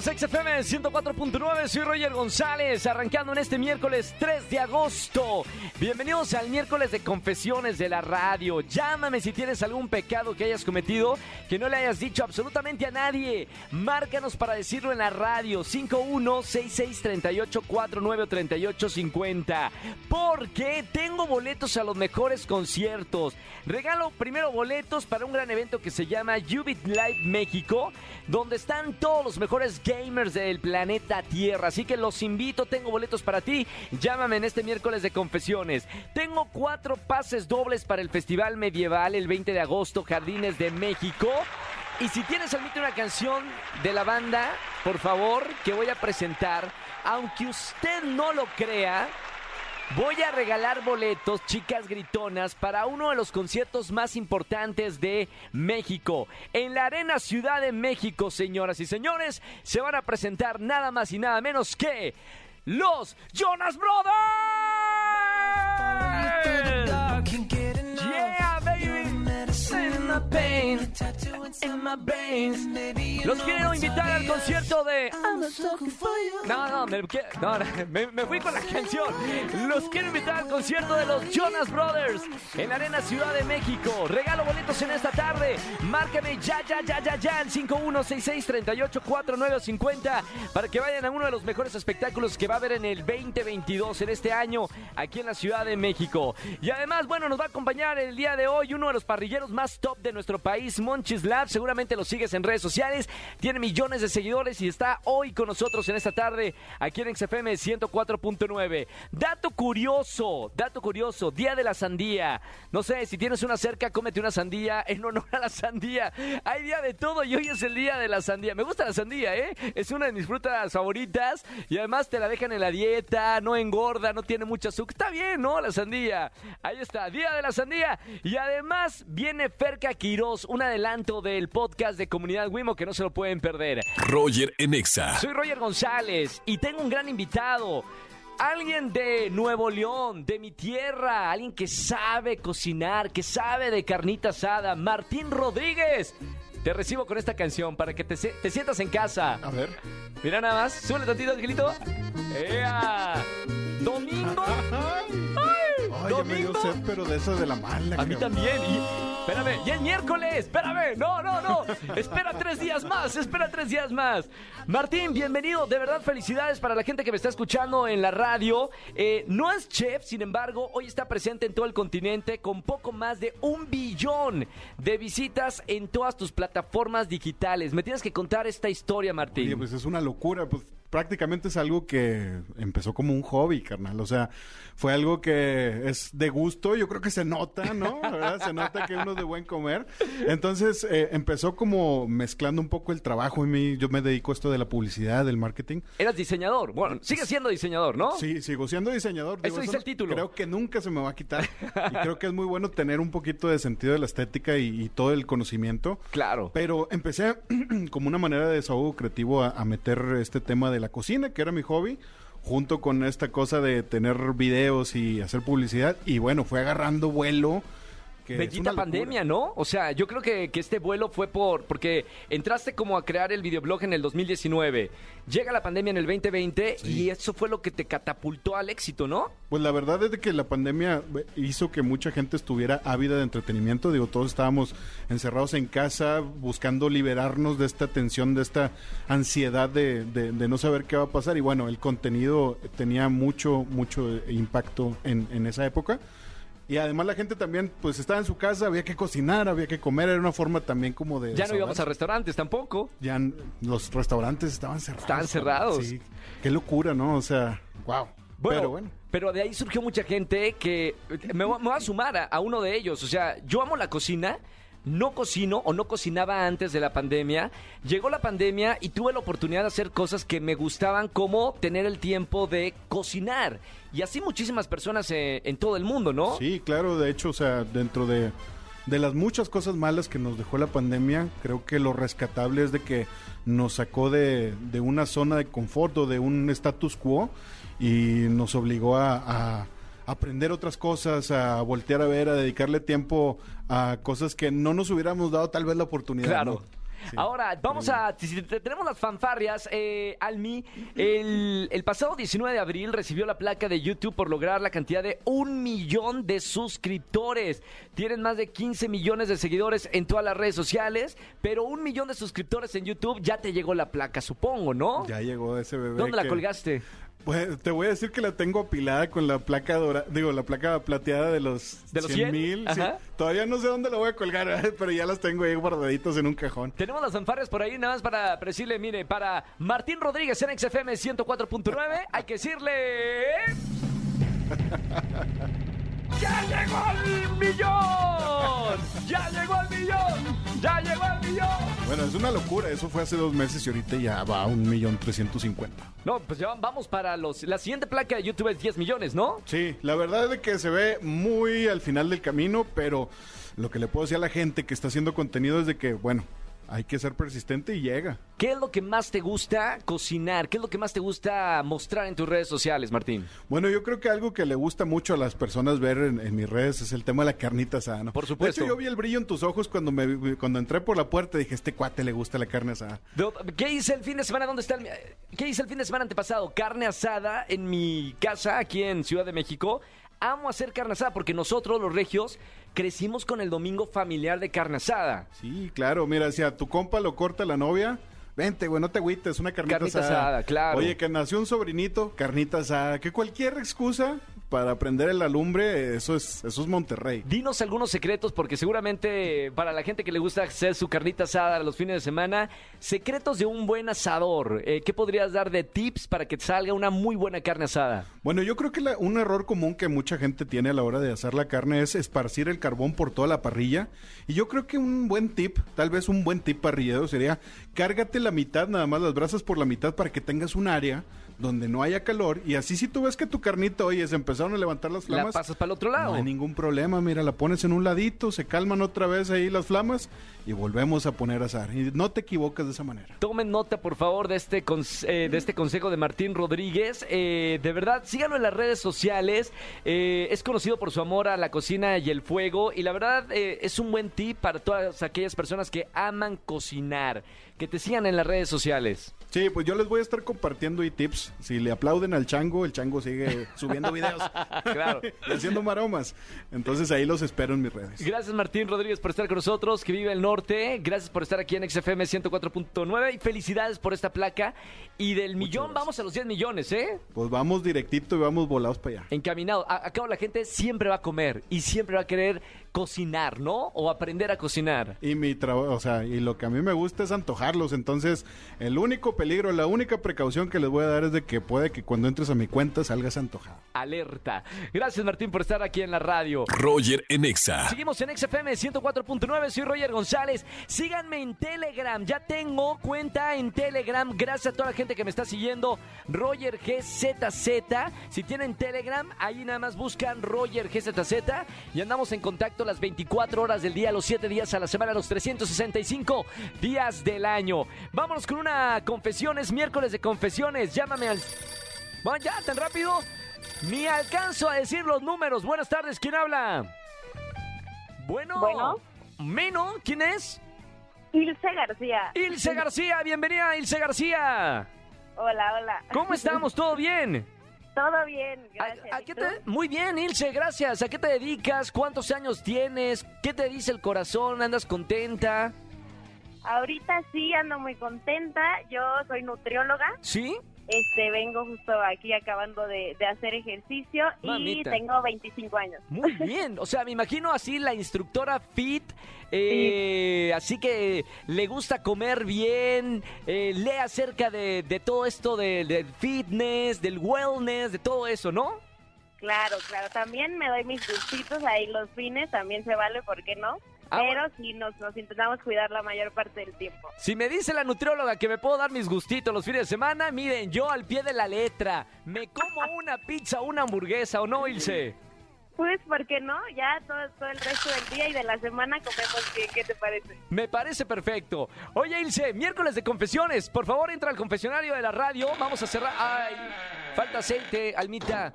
XFM 104.9, soy Roger González, arrancando en este miércoles 3 de agosto. Bienvenidos al miércoles de confesiones de la radio. Llámame si tienes algún pecado que hayas cometido que no le hayas dicho absolutamente a nadie. Márcanos para decirlo en la radio 516638493850. Porque tengo boletos a los mejores conciertos. Regalo primero boletos para un gran evento que se llama Ubit Live México, donde están todos los mejores gamers del planeta Tierra. Así que los invito, tengo boletos para ti. Llámame en este miércoles de confesiones. Tengo cuatro pases dobles para el Festival Medieval el 20 de agosto, Jardines de México. Y si tienes al una canción de la banda, por favor, que voy a presentar, aunque usted no lo crea, Voy a regalar boletos, chicas gritonas, para uno de los conciertos más importantes de México. En la Arena Ciudad de México, señoras y señores, se van a presentar nada más y nada menos que los Jonas Brothers. Los quiero invitar al concierto de. No, no, me, no, me, me fui con la canción. Los quiero invitar al concierto de los Jonas Brothers en la Arena Ciudad de México. Regalo boletos en esta tarde. Márcame ya, ya, ya, ya, ya al 5166-384950 para que vayan a uno de los mejores espectáculos que va a haber en el 2022, en este año, aquí en la Ciudad de México. Y además, bueno, nos va a acompañar el día de hoy uno de los parrilleros más top de nuestro país, Monchis Lab. Seguramente lo sigues en redes sociales. Tiene millones de seguidores y está hoy con nosotros en esta tarde aquí en XFM 104.9. Dato curioso, dato curioso, Día de la Sandía. No sé, si tienes una cerca, cómete una sandía en honor a la sandía. Hay día de todo y hoy es el día de la sandía. Me gusta la sandía, ¿eh? Es una de mis frutas favoritas y además te la dejan en la dieta, no engorda, no tiene mucho azúcar. Está bien, ¿no? La sandía. Ahí está, Día de la Sandía. Y además viene Ferca Quiroz, un adelanto del podcast de Comunidad Wimo que no se lo pueden perder. Roger en Exa. Soy Roger González y tengo un gran invitado. Alguien de Nuevo León, de mi tierra, alguien que sabe cocinar, que sabe de carnita asada, Martín Rodríguez. Te recibo con esta canción para que te, sientas en casa. A ver. Mira nada más, súbele tantito, Angelito. ¡Ea! Domingo. Ay, ya me dio domingo. sed, pero de esa de la mala. A mí cabrón. también. Y, espérame, ya es miércoles. Espérame. No, no, no. Espera tres días más. Espera tres días más. Martín, bienvenido. De verdad, felicidades para la gente que me está escuchando en la radio. Eh, no es chef, sin embargo, hoy está presente en todo el continente con poco más de un billón de visitas en todas tus plataformas digitales. Me tienes que contar esta historia, Martín. Oye, pues es una locura. Pues prácticamente es algo que empezó como un hobby, carnal. O sea, fue algo que es de gusto. Yo creo que se nota, ¿no? ¿Verdad? Se nota que uno es de buen comer. Entonces, eh, empezó como mezclando un poco el trabajo en mí. Yo me dedico a esto de la publicidad, del marketing. Eras diseñador. Bueno, sigue siendo diseñador, ¿no? Sí, sigo siendo diseñador. Eso dice el título. Creo que nunca se me va a quitar. y creo que es muy bueno tener un poquito de sentido de la estética y, y todo el conocimiento. Claro. Pero empecé como una manera de desahogo creativo a, a meter este tema de la cocina, que era mi hobby, junto con esta cosa de tener videos y hacer publicidad. Y bueno, fue agarrando vuelo. Que locura. pandemia, ¿no? O sea, yo creo que, que este vuelo fue por porque entraste como a crear el videoblog en el 2019, llega la pandemia en el 2020 y eso fue lo que te catapultó al éxito, ¿no? Pues la verdad es de que la pandemia eh, hizo que mucha gente estuviera ávida de entretenimiento. Digo, todos estábamos encerrados en casa buscando liberarnos de esta tensión, de esta ansiedad de, de- de no saber qué va a pasar. Y bueno, el contenido tenía mucho, mucho impacto en, en esa época. Y además la gente también, pues estaba en su casa, había que cocinar, había que comer, era una forma también como de... Ya no íbamos a restaurantes tampoco. Ya los restaurantes estaban cerrados. Estaban cerrados. Sí, qué locura, ¿no? O sea, wow. Bueno, Pero bueno. pero de ahí surgió mucha gente que me, voy- me voy a sumar a, a uno de ellos. O sea, yo amo la cocina. No cocino o no cocinaba antes de la pandemia. Llegó la pandemia y tuve la oportunidad de hacer cosas que me gustaban, como tener el tiempo de cocinar. Y así muchísimas personas eh, en todo el mundo, ¿no? Sí, claro, de hecho, o sea, dentro de, de las muchas cosas malas que nos dejó la pandemia, creo que lo rescatable es de que nos sacó de, de una zona de confort o de un status quo y nos obligó a, a aprender otras cosas, a voltear a ver, a dedicarle tiempo a cosas que no nos hubiéramos dado tal vez la oportunidad. Claro. ¿no? Sí. Ahora, vamos a. si te- Tenemos las fanfarrias. Eh, Almi, el, el pasado 19 de abril recibió la placa de YouTube por lograr la cantidad de un millón de suscriptores. Tienen más de 15 millones de seguidores en todas las redes sociales, pero un millón de suscriptores en YouTube ya te llegó la placa, supongo, ¿no? Ya llegó ese bebé. ¿Dónde la colgaste? Pues te voy a decir que la tengo apilada con la placa dora, digo, la placa plateada de los, ¿De los 100 100? mil. sí. Todavía no sé dónde la voy a colgar, pero ya las tengo ahí guardaditos en un cajón. Tenemos las fanfarrias por ahí, nada más para decirle, mire, para Martín Rodríguez en XFM 104.9, hay que decirle... ¡Ya llegó el millón! Es una locura, eso fue hace dos meses y ahorita ya va a un millón trescientos cincuenta. No, pues ya vamos para los... La siguiente placa de YouTube es 10 millones, ¿no? Sí, la verdad es que se ve muy al final del camino, pero lo que le puedo decir a la gente que está haciendo contenido es de que, bueno, hay que ser persistente y llega. ¿Qué es lo que más te gusta cocinar? ¿Qué es lo que más te gusta mostrar en tus redes sociales, Martín? Bueno, yo creo que algo que le gusta mucho a las personas ver en, en mis redes es el tema de la carnita asada, ¿no? Por supuesto. De hecho, yo vi el brillo en tus ojos cuando me cuando entré por la puerta. Dije, este cuate le gusta la carne asada. ¿Qué hice el fin de semana? ¿Dónde está el... ¿Qué hice el fin de semana antepasado? Carne asada en mi casa aquí en Ciudad de México. Amo hacer carne asada porque nosotros, los regios, crecimos con el domingo familiar de carne asada. Sí, claro. Mira, si a tu compa lo corta la novia, vente, güey, no te agüites, una carnita, Carnita asada, claro. Oye, que nació un sobrinito, carnita asada. Que cualquier excusa para prender en la lumbre, eso es, eso es Monterrey. Dinos algunos secretos porque seguramente para la gente que le gusta hacer su carnita asada los fines de semana, secretos de un buen asador. Eh, ¿Qué podrías dar de tips para que salga una muy buena carne asada? Bueno, yo creo que la- un error común que mucha gente tiene a la hora de hacer la carne es esparcir el carbón por toda la parrilla. Y yo creo que un buen tip, tal vez un buen tip parrillero sería cárgate la mitad, nada más las brasas por la mitad para que tengas un área donde no haya calor. Y así si tú ves que tu carnita, oye, se empezaron a levantar las La flamas. pasas para el otro lado. No hay ningún problema, mira, la pones en un ladito, se calman otra vez ahí las flamas y volvemos a poner a asar. Y no te equivocas de esa manera. Tomen nota, por favor, de este, eh, de este consejo de Martín Rodríguez. Eh, de verdad, síganlo en las redes sociales. Eh, es conocido por su amor a la cocina y el fuego. Y la verdad, eh, es un buen tip para todas aquellas personas que aman cocinar. Que te sigan en las redes sociales. Sí, pues yo les voy a estar compartiendo y tips. Si le aplauden al chango, el chango sigue subiendo videos. Claro. y haciendo maromas. Entonces ahí los espero en mis redes. Gracias Martín Rodríguez por estar con nosotros, que vive el norte. Gracias por estar aquí en XFM 104.9 y felicidades por esta placa. Y del millón gracias. vamos a los 10 millones, ¿eh? Pues vamos directito y vamos volados para allá. Encaminado. A- Acá la gente siempre va a comer y siempre va a querer cocinar, ¿no? O aprender a cocinar. Y mi trabajo, o sea, y lo que a mí me gusta es antojarlos. Entonces, el único peligro, la única precaución que les voy a dar es de que puede que cuando entres a mi cuenta salgas antojado. Alerta. Gracias Martín por estar aquí en la radio. Roger en Exa. Seguimos en XFM 104.9, soy Roger González. Síganme en Telegram, ya tengo cuenta en Telegram. Gracias a toda la gente que me está siguiendo. Roger GZZ. Si tienen Telegram, ahí nada más buscan Roger GZZ y andamos en contacto las 24 horas del día, los 7 días a la semana, los 365 días del año. Vámonos con una confesión, es miércoles de confesiones. Llámame al. Bueno, ya, tan rápido. Ni alcanzo a decir los números. Buenas tardes, ¿quién habla? Bueno. Bueno. Meno, ¿quién es? Ilse García. Ilse García, bienvenida Ilse García. Hola, hola. ¿Cómo estamos? ¿Todo bien? Todo bien, ¿A- gracias. a ¿Y qué tú? te- Muy bien, Ilse, gracias. ¿A qué te dedicas? ¿Cuántos años tienes? ¿Qué te dice el corazón? ¿Andas contenta? Ahorita sí ando muy contenta. Yo soy nutrióloga. ¿Sí? Este, vengo justo aquí acabando de, de hacer ejercicio Mamita. y tengo 25 años. Muy bien, o sea, me imagino así la instructora fit, eh, así que le gusta comer bien, eh, lee acerca de, de todo esto de- del fitness, del wellness, de todo eso, ¿no? Claro, claro. También me doy mis gustitos ahí los fines, también se vale, ¿por qué no? Ah, Pero bueno. sí nos, nos intentamos cuidar la mayor parte del tiempo. Si me dice la nutrióloga que me puedo dar mis gustitos los fines de semana, miren, yo al pie de la letra, me como una pizza, una hamburguesa, ¿o no, Ilse? Pues, ¿por qué no? Ya todo, todo el resto del día y de la semana comemos bien. ¿Qué te parece? Me parece perfecto. Oye, Ilse, miércoles de confesiones. Por favor, entra al confesionario de la radio. Vamos a cerrar. Ay, Falta aceite, Almita.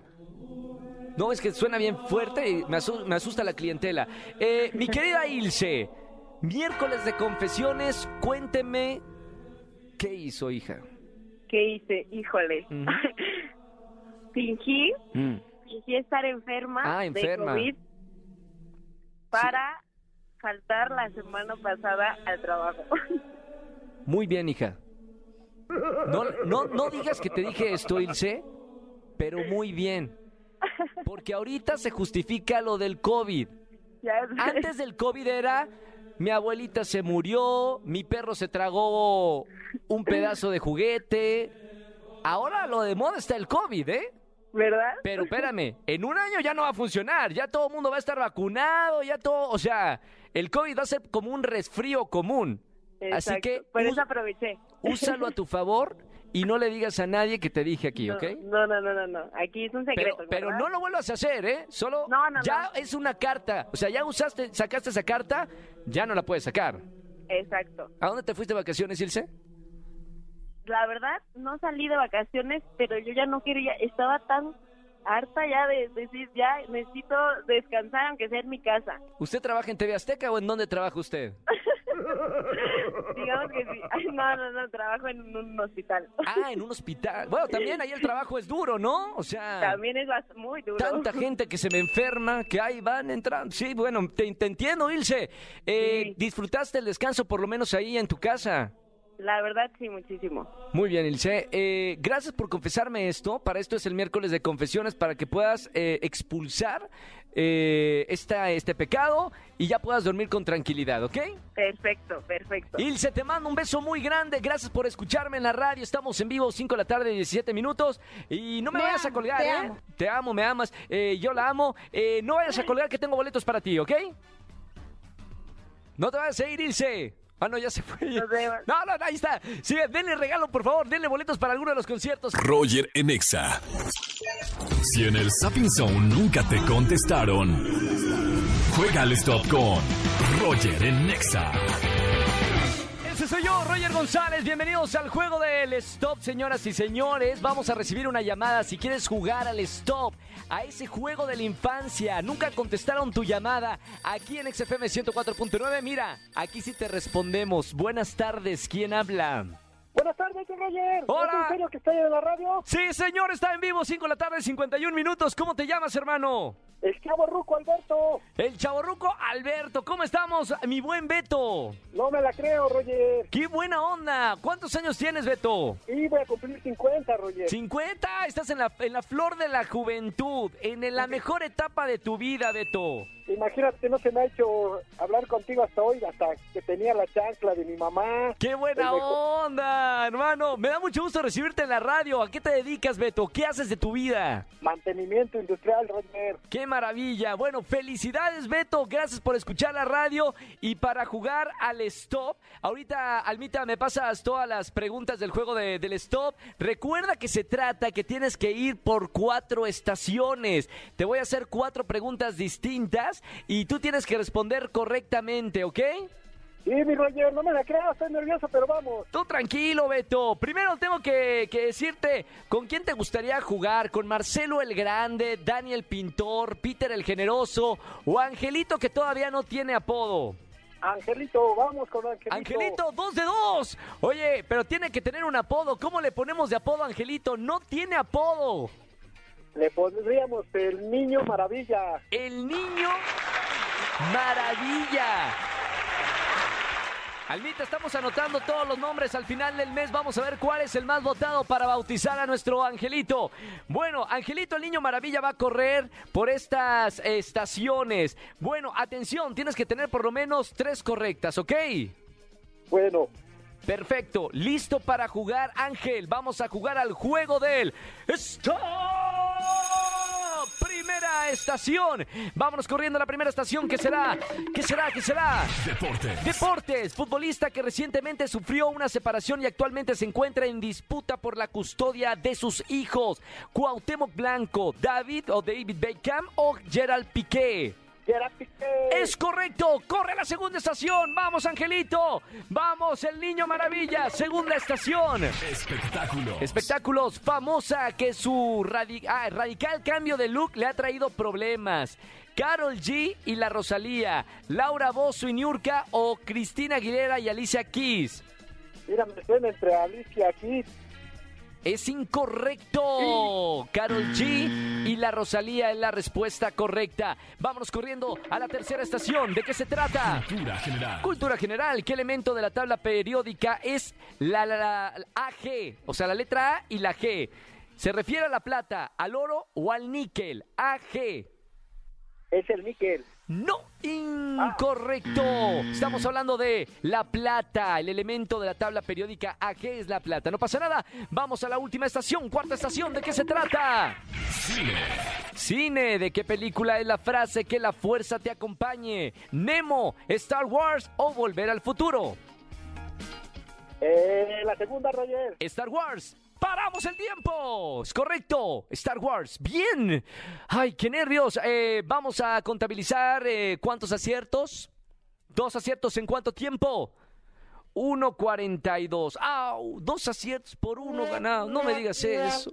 No, es que suena bien fuerte y me, asu- me asusta la clientela. Eh, mi querida Ilse, miércoles de confesiones, cuénteme qué hizo, hija. ¿Qué hice? Híjole. Ujú. Fingí, Mm. fingí estar enferma, Ah, enferma. de COVID para faltar la semana pasada al trabajo. Muy bien, hija. No, no, no digas que te dije esto, Ilse, pero muy bien. Porque ahorita se justifica lo del COVID. Antes del COVID era, mi abuelita se murió, mi perro se tragó un pedazo de juguete. Ahora lo de moda está el COVID, ¿eh? ¿Verdad? Pero espérame, en un año ya no va a funcionar, ya todo el mundo va a estar vacunado, ya todo, o sea, el COVID va a ser como un resfrío común. Así que Por us- eso aproveché. úsalo a tu favor y no le digas a nadie que te dije aquí, No, ¿ok? No, no, no, no, no. Aquí es un secreto. pero no lo vuelvas a hacer, ¿eh? Solo No, no, ya no. es una carta. O sea, ya usaste, sacaste esa carta, ya no la puedes sacar. Exacto. ¿A dónde te fuiste de vacaciones, Ilse? La verdad, no salí de vacaciones, pero yo ya no quería, estaba tan harta ya de decir, ya necesito descansar, aunque sea en mi casa. ¿Usted trabaja en TV Azteca o en dónde trabaja usted? Digamos que sí. Ay, no, no, no, trabajo en un hospital. Ah, en un hospital. Bueno, también ahí el trabajo es duro, ¿no? O sea, También es muy duro. tanta gente que se me enferma, que ahí van entrando. Sí, bueno, te, te entiendo, Ilse. Eh, Sí. ¿Disfrutaste el descanso por lo menos ahí en tu casa? La verdad, sí, muchísimo. Muy bien, Ilse. Eh, gracias por confesarme esto. Para esto es el miércoles de confesiones, para que puedas eh, expulsar eh, esta, este pecado y ya puedas dormir con tranquilidad, ¿ok? Perfecto, perfecto. Ilse, te mando un beso muy grande. Gracias por escucharme en la radio. Estamos en vivo, 5 de la tarde, 17 minutos. Y no me, Me vayas a colgar, te ¿eh? amo. Te amo, me amas. Eh, yo la amo. Eh, no vayas a colgar que tengo boletos para ti, ¿ok? No te vayas a ir, Ilse. Ah, no, ya se fue. No, no, ahí está. Sí, denle regalo, por favor. Denle boletos para alguno de los conciertos. Roger en Exa. Si en el Sapping Zone nunca te contestaron, juega al stop con Roger en Exa. Ese soy yo, Roger González. Bienvenidos al juego del Stop, señoras y señores. Vamos a recibir una llamada si quieres jugar al Stop, a ese juego de la infancia. Nunca contestaron tu llamada aquí en XFM 104.9. Mira, aquí sí te respondemos. Buenas tardes, ¿quién habla? Buenas tardes, Roger. Hola. ¿Es en serio que está en la radio? Sí, señor, está en vivo, 5 de la tarde, 51 minutos. ¿Cómo te llamas, hermano? El chavo Ruco Alberto. El chavorruco Alberto. ¿Cómo estamos, mi buen Beto? No me la creo, Roger. ¡Qué buena onda! ¿Cuántos años tienes, Beto? Y voy a cumplir 50, Roger. 50, estás en la, en la flor de la juventud, en la mejor etapa de tu vida, Beto. Imagínate, no se me ha hecho hablar contigo hasta hoy, hasta que tenía la chancla de mi mamá. ¡Qué buena onda, hermano! Me da mucho gusto recibirte en la radio. ¿A qué te dedicas, Beto? ¿Qué haces de tu vida? Mantenimiento industrial, Roger. ¡Qué maravilla! Bueno, felicidades, Beto. Gracias por escuchar la radio y para jugar al stop. Ahorita, Almita, me pasas todas las preguntas del juego de- del stop. Recuerda que se trata que tienes que ir por cuatro estaciones. Te voy a hacer cuatro preguntas distintas y tú tienes que responder correctamente, ¿ok? Sí, mi Roger, no me la creo, estoy nervioso, pero vamos. Tú tranquilo, Beto. Primero tengo que, que decirte con quién te gustaría jugar. ¿Con Marcelo el Grande, Daniel Pintor, Peter el Generoso o Angelito que todavía no tiene apodo? Angelito, vamos con Angelito. Angelito, dos de dos. Oye, pero tiene que tener un apodo. ¿Cómo le ponemos de apodo a Angelito? No tiene apodo. Le pondríamos el niño maravilla. El niño maravilla. Almita, estamos anotando todos los nombres. Al final del mes vamos a ver cuál es el más votado para bautizar a nuestro Angelito. Bueno, Angelito, el niño maravilla, va a correr por estas estaciones. Bueno, atención, tienes que tener por lo menos tres correctas, ¿ok? Bueno, Perfecto, listo para jugar, Ángel. Vamos a jugar al juego del Stop. Estación. Vámonos corriendo a la primera estación. ¿Qué será? ¿Qué será? ¿Qué será? Deportes. Deportes, futbolista que recientemente sufrió una separación y actualmente se encuentra en disputa por la custodia de sus hijos. Cuauhtémoc Blanco, David o David Beckham o Gerald Piqué. Gerard Piqué. Es correcto, corre a la segunda estación. Vamos, Angelito. Vamos, el niño maravilla. Segunda estación. Espectáculos. Espectáculos, famosa que su radi- ah, radical cambio de look le ha traído problemas. Carol G y la Rosalía, Laura Bozo y Niurka o Cristina Aguilera y Alicia Keys. Mira, me suena entre Alicia aquí. Es incorrecto. Carol G y la Rosalía es la respuesta correcta. Vámonos corriendo a la tercera estación. ¿De qué se trata? Cultura general. Cultura general, ¿qué elemento de la tabla periódica es la, la- la- la AG? O sea, la letra A y la G. ¿Se refiere a la plata, al oro o al níquel? AG. Es el níquel. No, incorrecto. Estamos hablando de la plata, el elemento de la tabla periódica AG es la plata. No pasa nada. Vamos a la última estación, cuarta estación. ¿De qué se trata? Cine. Cine, ¿de qué película es la frase que la fuerza te acompañe? Nemo, Star Wars o Volver al futuro. Eh, la segunda, Roger. Star Wars. ¡Paramos el tiempo! Es correcto. Star Wars. Bien. Ay, qué nervios. Eh, vamos a contabilizar eh, cuántos aciertos. Dos aciertos en cuánto tiempo. 1.42. ¡Au! Dos aciertos por uno ganado. No me digas eso.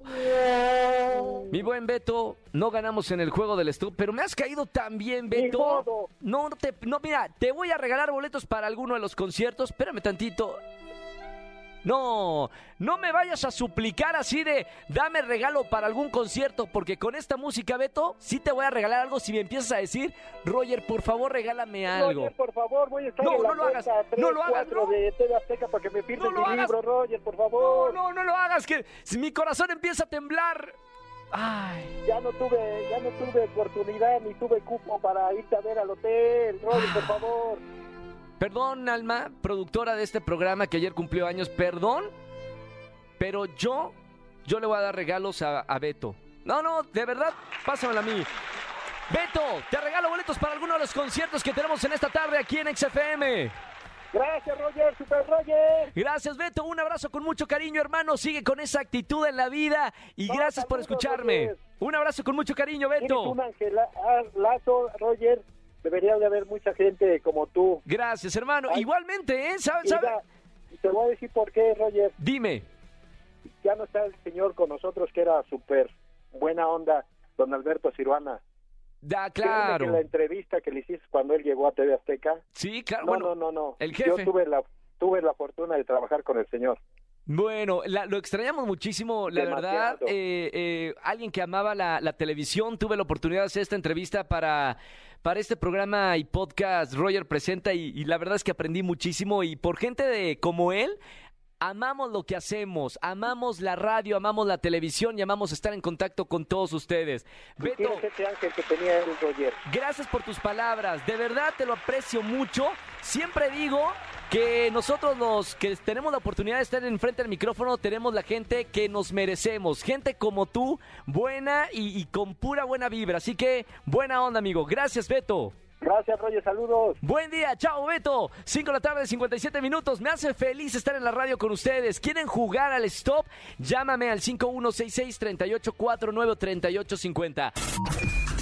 Mi buen Beto, no ganamos en el juego del estudio, pero me has caído tan bien, Beto. no te, no, mira, te voy a regalar boletos para alguno de los conciertos. Espérame tantito. No, no me vayas a suplicar así de dame regalo para algún concierto, porque con esta música, Beto, sí te voy a regalar algo si me empiezas a decir, Roger, por favor, regálame algo. Roger, por favor, voy a estar No, en la no lo hagas, no lo hagas, 3, no. 4 de TV Azteca para que me firmes No lo mi hagas. libro, Roger, por No, favor. no, no lo hagas, que si mi corazón empieza a temblar. Ay. Ya no tuve, ya no tuve oportunidad ni tuve cupo para irte a ver al hotel, Roger, por favor. Perdón, Alma, productora de este programa que ayer cumplió años, perdón, pero yo, yo le voy a dar regalos a, a Beto. No, no, de verdad, pásamela a mí. Beto, te regalo boletos para alguno de los conciertos que tenemos en esta tarde aquí en XFM. Gracias, Roger, super Roger. Gracias, Beto. Un abrazo con mucho cariño, hermano. Sigue con esa actitud en la vida y No, gracias por escucharme. Roger. Un abrazo con mucho cariño, Beto. un angelazo, Roger. Debería de haber mucha gente como tú. Gracias, hermano. Ay. Igualmente, ¿eh? ¿Sabes? Mira, y te voy a decir por qué, Roger. Dime. Ya no está el señor con nosotros, que era súper buena onda, don Alberto Ciruana. Da, Créeme que la claro. entrevista que le hiciste cuando él llegó a TV Azteca, Sí, claro. no, bueno, no, no, no. el Yo jefe. tuve la, tuve la fortuna de trabajar con el señor. Bueno, la- lo extrañamos muchísimo, la Demasiado. verdad. Eh, eh, alguien que amaba la, la televisión, tuve la oportunidad de hacer esta entrevista para, para este programa y podcast Roger Presenta y, y la verdad es que aprendí muchísimo y por gente de como él. Amamos lo que hacemos, amamos la radio, amamos la televisión y amamos estar en contacto con todos ustedes. Beto, ese ángel que tenía Roger. Gracias por tus palabras, de verdad te lo aprecio mucho. Siempre digo que nosotros los que tenemos la oportunidad de estar enfrente del micrófono tenemos la gente que nos merecemos, gente como tú, buena y, y con pura buena vibra. Así que buena onda, amigo. Gracias, Beto. Gracias, Roger, saludos. Buen día, chao Beto. 5 de la tarde, 57 minutos. Me hace feliz estar en la radio con ustedes. ¿Quieren jugar al stop? Llámame al 5166-3849-3850.